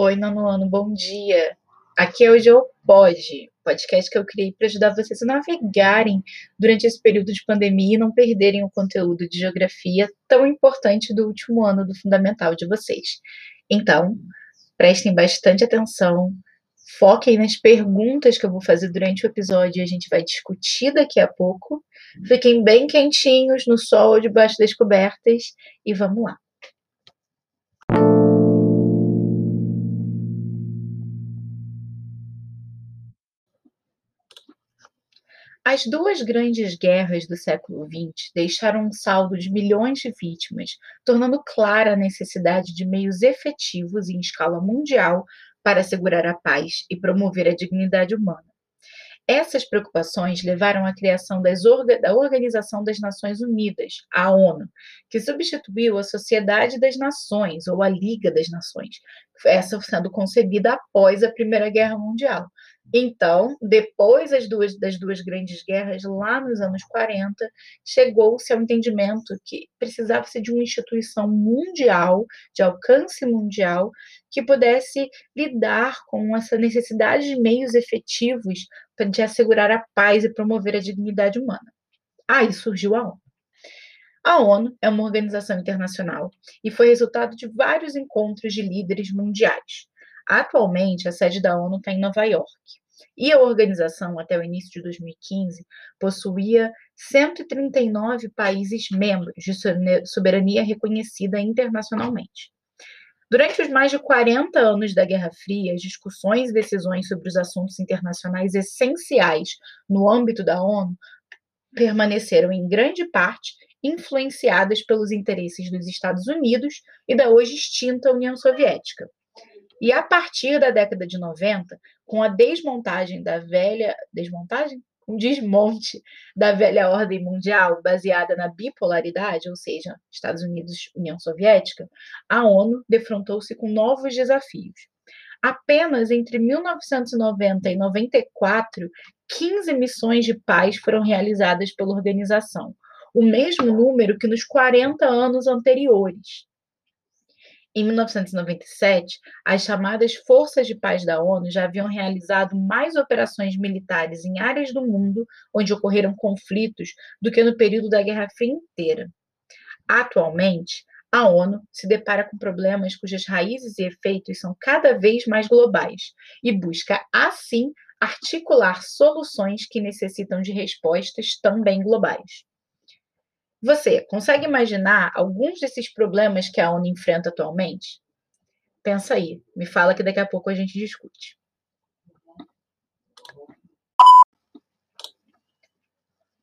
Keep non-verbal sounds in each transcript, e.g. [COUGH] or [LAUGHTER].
Oi, nono ano, bom dia. Aqui é o Geopod, podcast que eu criei para ajudar vocês a navegarem durante esse período de pandemia e não perderem o conteúdo de geografia tão importante do último ano do fundamental de vocês. Então, prestem bastante atenção, foquem nas perguntas que eu vou fazer durante o episódio e a gente vai discutir daqui a pouco. Fiquem bem quentinhos no sol debaixo das cobertas e vamos lá. As duas grandes guerras do século XX deixaram um saldo de milhões de vítimas, tornando clara a necessidade de meios efetivos em escala mundial para assegurar a paz e promover a dignidade humana. Essas preocupações levaram à criação orga da Organização das Nações Unidas, a ONU, que substituiu a Sociedade das Nações, ou a Liga das Nações, essa sendo concebida após a Primeira Guerra Mundial, então, depois das duas, das duas grandes guerras, lá nos anos 40, chegou-se ao entendimento que precisava-se de uma instituição mundial, de alcance mundial, que pudesse lidar com essa necessidade de meios efetivos de assegurar a paz e promover a dignidade humana. Aí surgiu a ONU. A ONU é uma organização internacional e foi resultado de vários encontros de líderes mundiais. Atualmente, a sede da ONU está em Nova York. E a organização, até o início de 2015, possuía 139 países membros de soberania reconhecida internacionalmente. Durante os mais de 40 anos da Guerra Fria, as discussões e decisões sobre os assuntos internacionais essenciais no âmbito da ONU permaneceram, em grande parte, influenciadas pelos interesses dos Estados Unidos e da hoje extinta União Soviética. E a partir da década de 90, com a desmontagem da velha. Desmontagem? Um desmonte da velha ordem mundial baseada na bipolaridade, ou seja, Estados Unidos União Soviética, a ONU defrontou-se com novos desafios. Apenas entre 1990 e 94, 15 missões de paz foram realizadas pela organização, o mesmo número que nos 40 anos anteriores. Em 1997, as chamadas Forças de Paz da ONU já haviam realizado mais operações militares em áreas do mundo onde ocorreram conflitos do que no período da Guerra Fria inteira. Atualmente, a ONU se depara com problemas cujas raízes e efeitos são cada vez mais globais e busca, assim, articular soluções que necessitam de respostas também globais. Você consegue imaginar alguns desses problemas que a ONU enfrenta atualmente? Pensa aí, me fala que daqui a pouco a gente discute.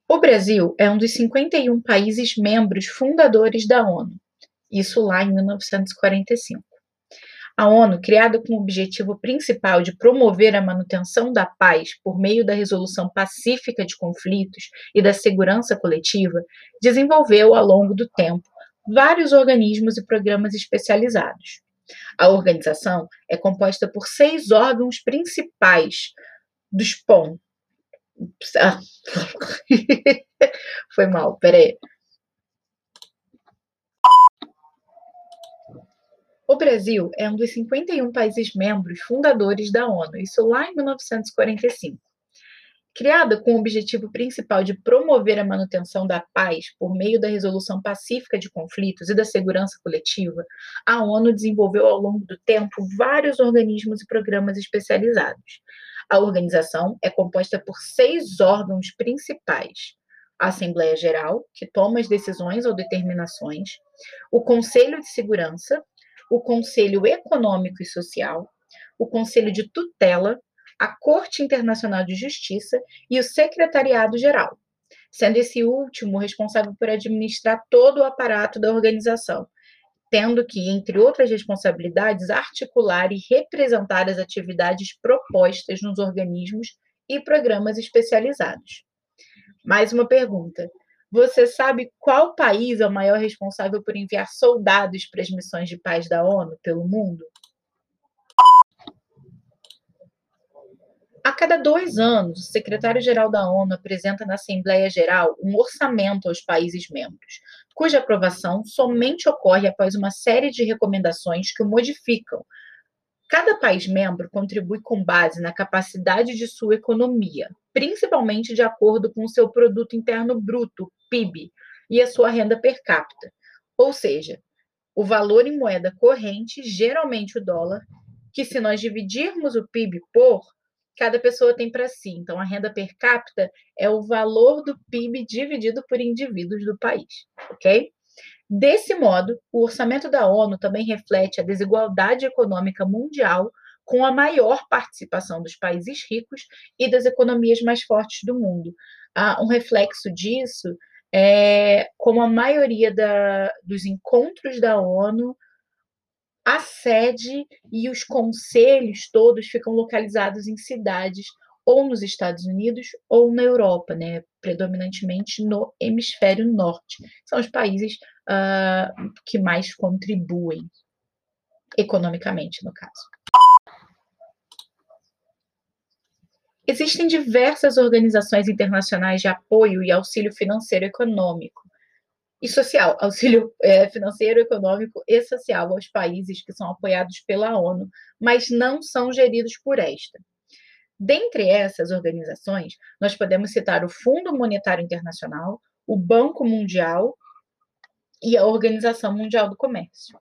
O Brasil é um dos 51 países membros fundadores da ONU, isso lá em 1945. A ONU, criada com o objetivo principal de promover a manutenção da paz por meio da resolução pacífica de conflitos e da segurança coletiva, desenvolveu ao longo do tempo vários organismos e programas especializados. A organização é composta por seis órgãos principais dos POM. Ah. [LAUGHS] Foi mal, peraí. O Brasil é um dos 51 países membros fundadores da ONU, isso lá em 1945. Criada com o objetivo principal de promover a manutenção da paz por meio da resolução pacífica de conflitos e da segurança coletiva, a ONU desenvolveu ao longo do tempo vários organismos e programas especializados. A organização é composta por seis órgãos principais: a Assembleia Geral, que toma as decisões ou determinações, o Conselho de Segurança, o Conselho Econômico e Social, o Conselho de Tutela, a Corte Internacional de Justiça e o Secretariado Geral, sendo esse último responsável por administrar todo o aparato da organização, tendo que, entre outras responsabilidades, articular e representar as atividades propostas nos organismos e programas especializados. Mais uma pergunta: você sabe qual país é o maior responsável por enviar soldados para as missões de paz da ONU pelo mundo? A cada dois anos, o secretário-geral da ONU apresenta na Assembleia Geral um orçamento aos países membros, cuja aprovação somente ocorre após uma série de recomendações que o modificam, Cada país membro contribui com base na capacidade de sua economia, principalmente de acordo com o seu produto interno bruto, PIB, e a sua renda per capita. Ou seja, o valor em moeda corrente, geralmente o dólar, que se nós dividirmos o PIB por, cada pessoa tem para si. Então, a renda per capita é o valor do PIB dividido por indivíduos do país, ok? Desse modo, o orçamento da ONU também reflete a desigualdade econômica mundial, com a maior participação dos países ricos e das economias mais fortes do mundo. Ah, um reflexo disso é como a maioria da, dos encontros da ONU, a sede e os conselhos todos ficam localizados em cidades ou nos Estados Unidos ou na Europa, né? predominantemente no hemisfério norte. São os países uh, que mais contribuem economicamente, no caso. Existem diversas organizações internacionais de apoio e auxílio financeiro econômico e social, [LAUGHS] auxílio é, financeiro, econômico e social aos países que são apoiados pela ONU, mas não são geridos por esta. Dentre essas organizações, nós podemos citar o Fundo Monetário Internacional, o Banco Mundial e a Organização Mundial do Comércio.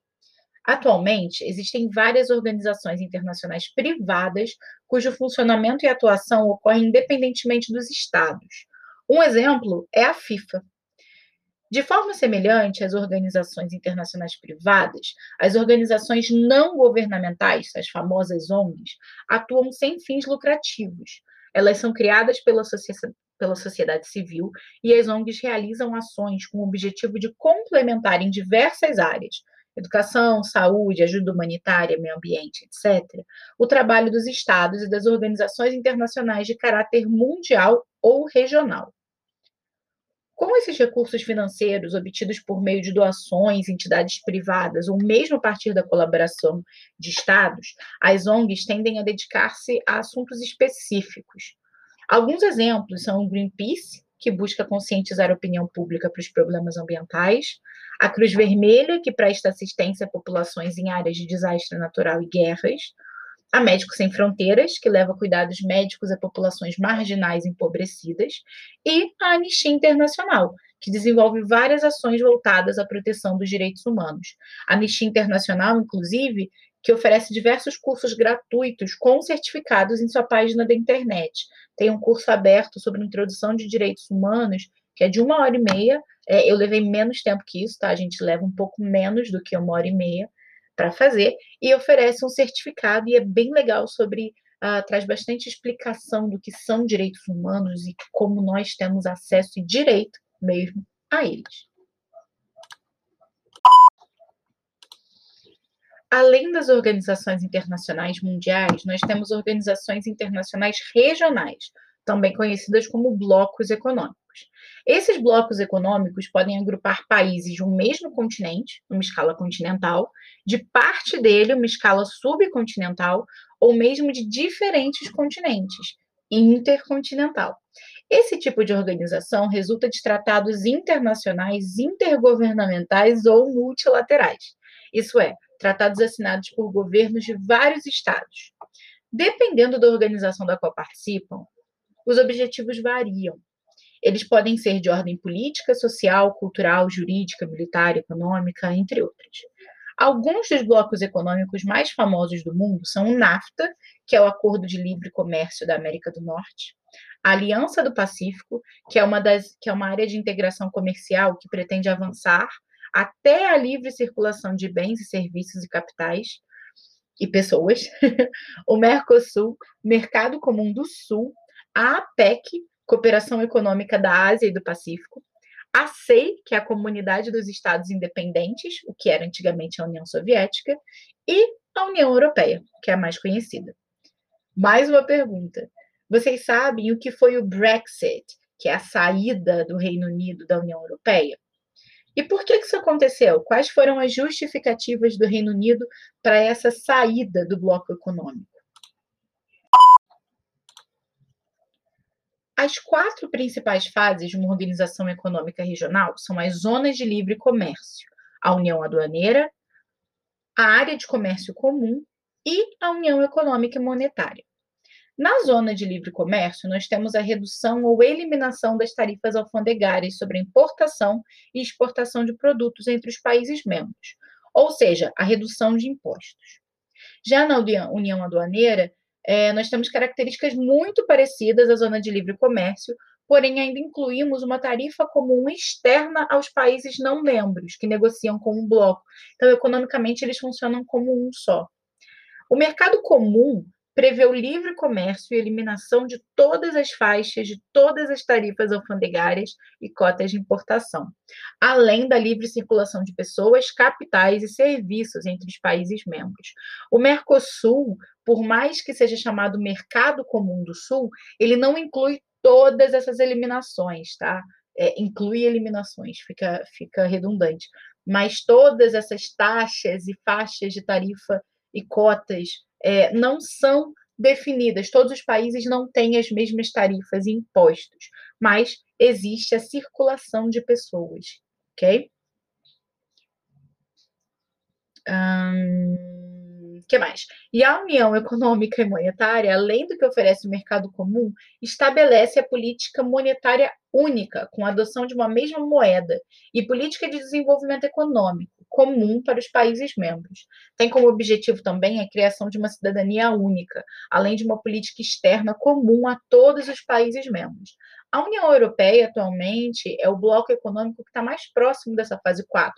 Atualmente, existem várias organizações internacionais privadas cujo funcionamento e atuação ocorrem independentemente dos estados. Um exemplo é a FIFA, de forma semelhante às organizações internacionais privadas, as organizações não governamentais, as famosas ONGs, atuam sem fins lucrativos. Elas são criadas pela, pela sociedade civil e as ONGs realizam ações com o objetivo de complementar em diversas áreas, educação, saúde, ajuda humanitária, meio ambiente, etc., o trabalho dos estados e das organizações internacionais de caráter mundial ou regional. Com esses recursos financeiros obtidos por meio de doações, entidades privadas ou mesmo a partir da colaboração de estados, as ONGs tendem a dedicar-se a assuntos específicos. Alguns exemplos são o Greenpeace, que busca conscientizar a opinião pública para os problemas ambientais, a Cruz Vermelha, que presta assistência a populações em áreas de desastre natural e guerras, a Médicos Sem Fronteiras, que leva cuidados médicos a populações marginais empobrecidas, e a Anistia Internacional, que desenvolve várias ações voltadas à proteção dos direitos humanos. A Anistia Internacional, inclusive, que oferece diversos cursos gratuitos com certificados em sua página da internet. Tem um curso aberto sobre introdução de direitos humanos, que é de uma hora e meia. É, eu levei menos tempo que isso, tá? A gente leva um pouco menos do que uma hora e meia para fazer e oferece um certificado e é bem legal sobre uh, traz bastante explicação do que são direitos humanos e como nós temos acesso e direito mesmo a eles. Além das organizações internacionais mundiais, nós temos organizações internacionais regionais, também conhecidas como blocos econômicos. Esses blocos econômicos podem agrupar países de um mesmo continente, numa escala continental, de parte dele, uma escala subcontinental, ou mesmo de diferentes continentes, intercontinental. Esse tipo de organização resulta de tratados internacionais, intergovernamentais ou multilaterais. Isso é, tratados assinados por governos de vários estados. Dependendo da organização da qual participam, os objetivos variam. Eles podem ser de ordem política, social, cultural, jurídica, militar, econômica, entre outras. Alguns dos blocos econômicos mais famosos do mundo são o NAFTA, que é o Acordo de Livre Comércio da América do Norte, a Aliança do Pacífico, que é uma, das, que é uma área de integração comercial que pretende avançar até a livre circulação de bens e serviços e capitais e pessoas, [LAUGHS] o Mercosul, Mercado Comum do Sul, a APEC, Cooperação Econômica da Ásia e do Pacífico, a SEI, que é a Comunidade dos Estados Independentes, o que era antigamente a União Soviética, e a União Europeia, que é a mais conhecida. Mais uma pergunta. Vocês sabem o que foi o Brexit, que é a saída do Reino Unido da União Europeia? E por que isso aconteceu? Quais foram as justificativas do Reino Unido para essa saída do bloco econômico? As quatro principais fases de uma organização econômica regional são as zonas de livre comércio, a União Aduaneira, a área de comércio comum, e a União Econômica e Monetária. Na zona de livre comércio, nós temos a redução ou eliminação das tarifas alfandegárias sobre importação e exportação de produtos entre os países membros, ou seja, a redução de impostos. Já na União Aduaneira, é, nós temos características muito parecidas à zona de livre comércio, porém ainda incluímos uma tarifa comum externa aos países não membros, que negociam com um bloco. Então, economicamente, eles funcionam como um só. O mercado comum prevê o livre comércio e eliminação de todas as faixas, de todas as tarifas alfandegárias e cotas de importação, além da livre circulação de pessoas, capitais e serviços entre os países membros. O Mercosul, por mais que seja chamado Mercado Comum do Sul, ele não inclui todas essas eliminações, tá? É, inclui eliminações, fica, fica redundante. Mas todas essas taxas e faixas de tarifa e cotas é, não são definidas. Todos os países não têm as mesmas tarifas e impostos, mas existe a circulação de pessoas, ok? Que mais? E a União Econômica e Monetária, além do que oferece o mercado comum, estabelece a política monetária única, com a adoção de uma mesma moeda, e política de desenvolvimento econômico, comum para os países membros. Tem como objetivo também a criação de uma cidadania única, além de uma política externa comum a todos os países membros. A União Europeia, atualmente, é o bloco econômico que está mais próximo dessa fase 4.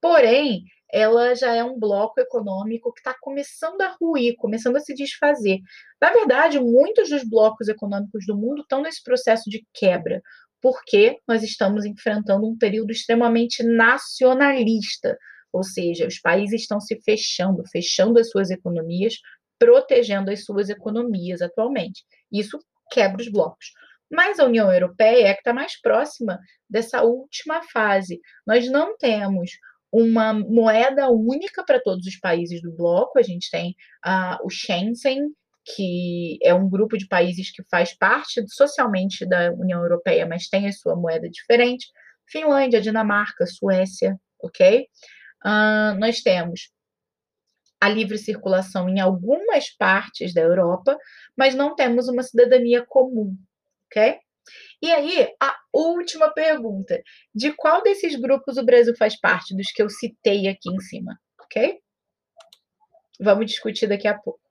Porém, ela já é um bloco econômico que está começando a ruir, começando a se desfazer. Na verdade, muitos dos blocos econômicos do mundo estão nesse processo de quebra porque nós estamos enfrentando um período extremamente nacionalista, ou seja, os países estão se fechando, fechando as suas economias, protegendo as suas economias atualmente. Isso quebra os blocos. Mas a União Europeia é que está mais próxima dessa última fase. Nós não temos uma moeda única para todos os países do bloco, a gente tem uh, o Schengen, que é um grupo de países que faz parte socialmente da União Europeia, mas tem a sua moeda diferente. Finlândia, Dinamarca, Suécia, ok? Uh, nós temos a livre circulação em algumas partes da Europa, mas não temos uma cidadania comum, ok? E aí, a última pergunta: de qual desses grupos o Brasil faz parte, dos que eu citei aqui em cima, ok? Vamos discutir daqui a pouco.